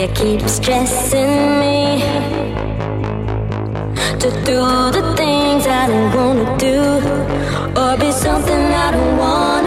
You keep stressing me. To do the things I don't wanna do Or be something I don't wanna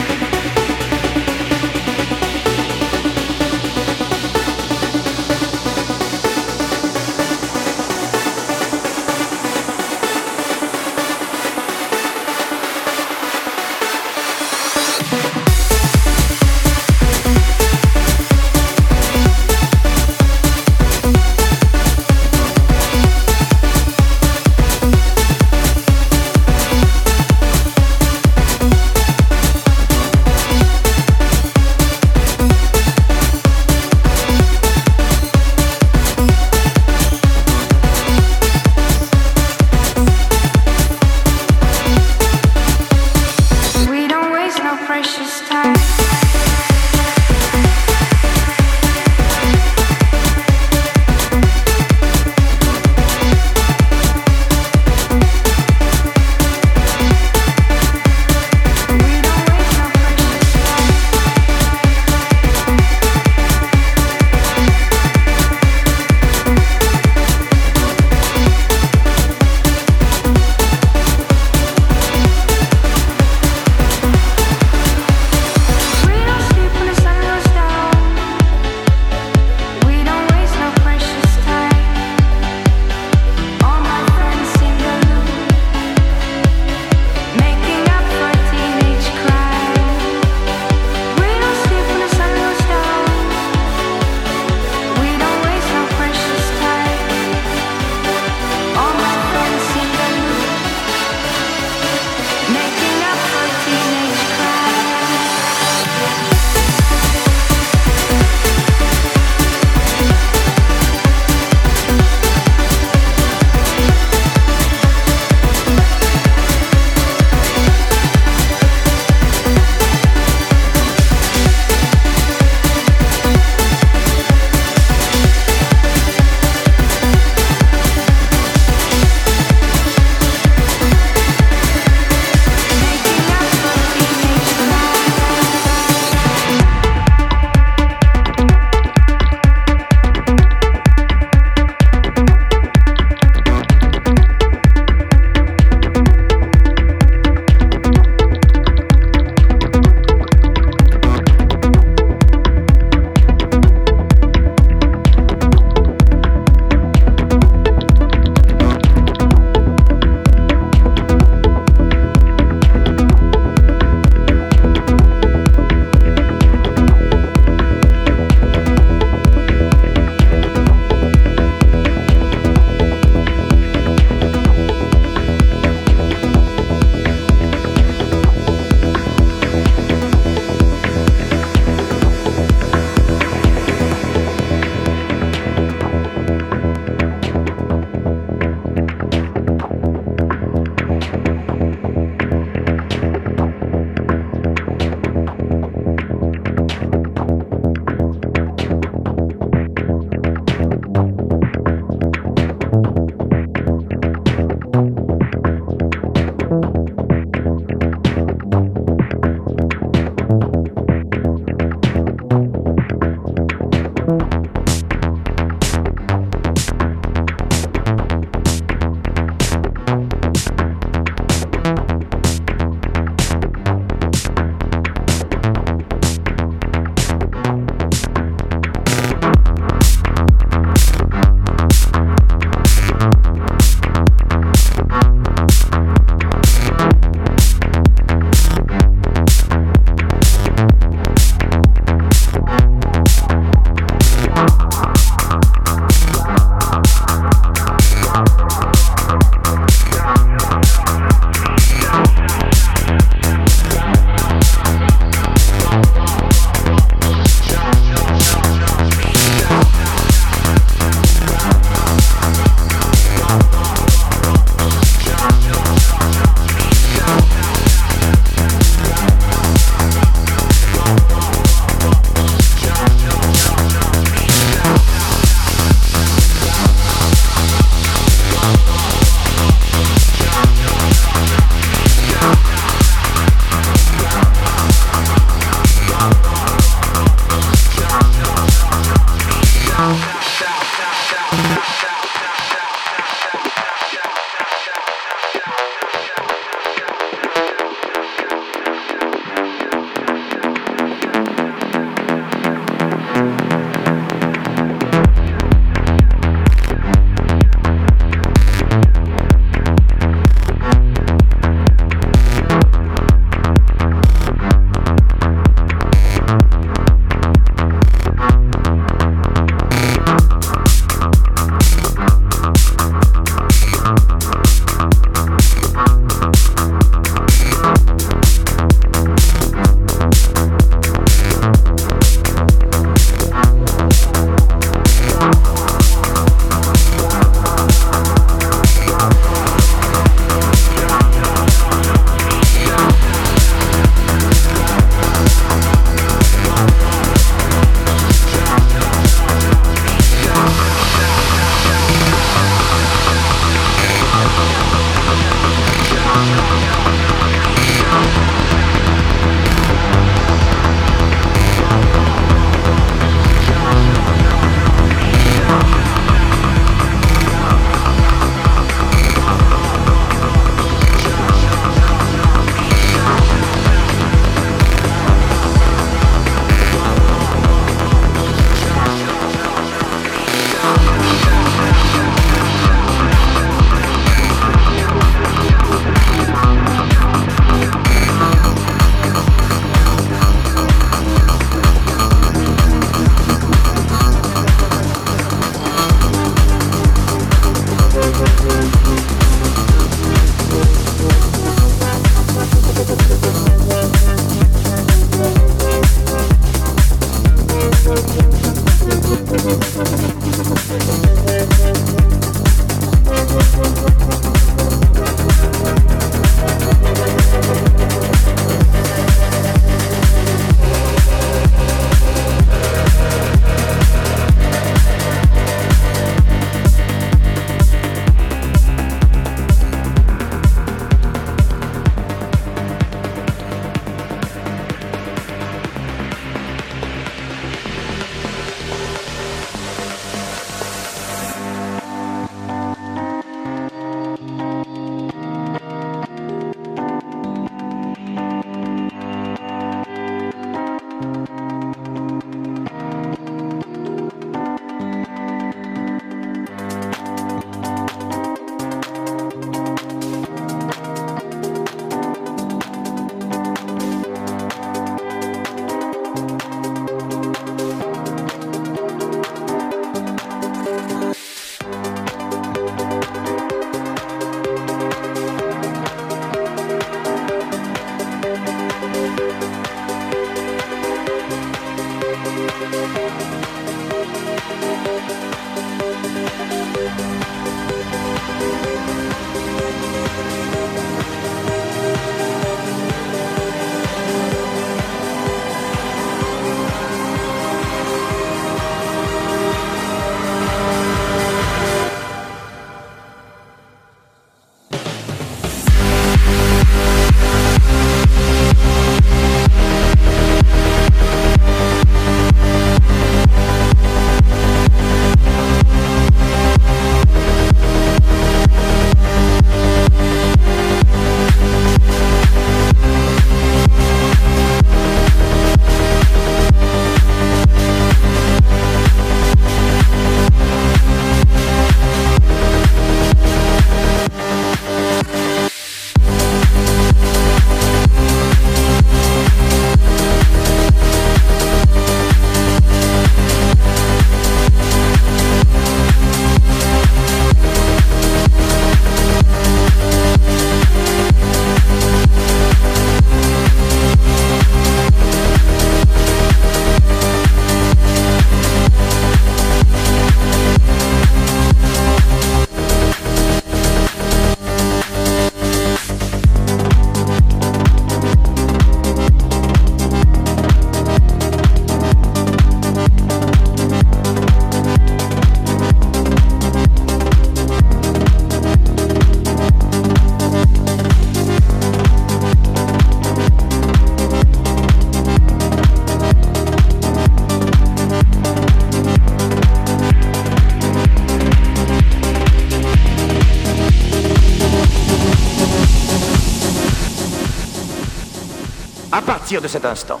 partir de cet instant,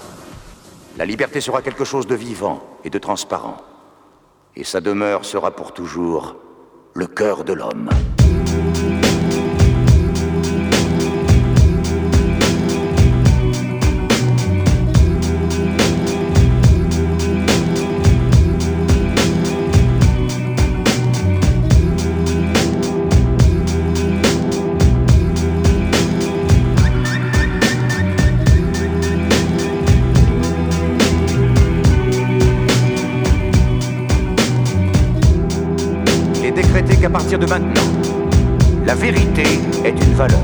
la liberté sera quelque chose de vivant et de transparent. Et sa demeure sera pour toujours le cœur de l'homme. Est une valeur.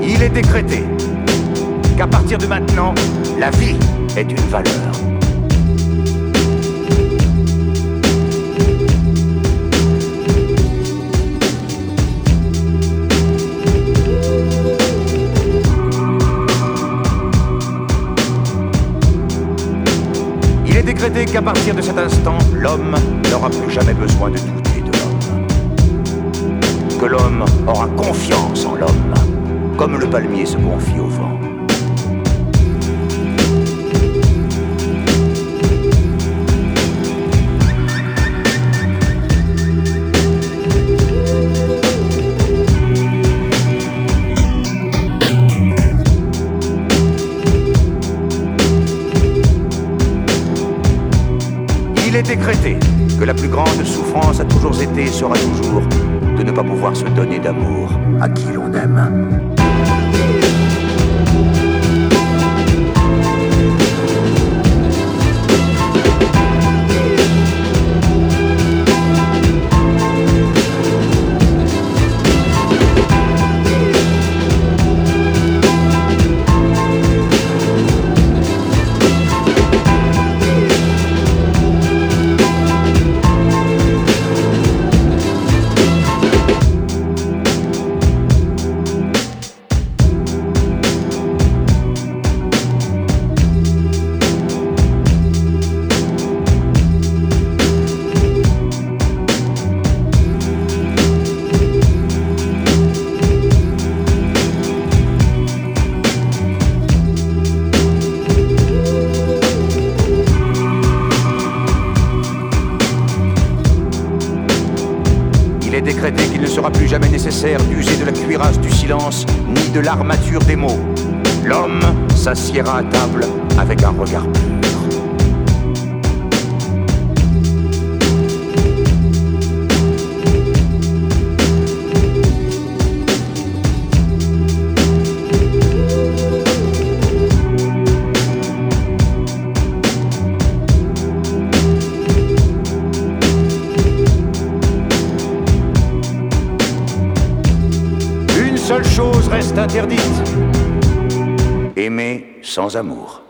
Il est décrété qu'à partir de maintenant, la vie est une valeur. Il est décrété qu'à partir de cet instant, l'homme n'aura plus jamais besoin de l'homme. Que l'homme aura confiance en l'homme, comme le palmier se confie au vent. Il est décrété que la plus grande souffrance a toujours été et sera toujours pas pouvoir se donner d'amour à qui l'on aime. De l'armature des mots. L'homme s'assiera à table avec un regard pur. Interdite. Aimer sans amour.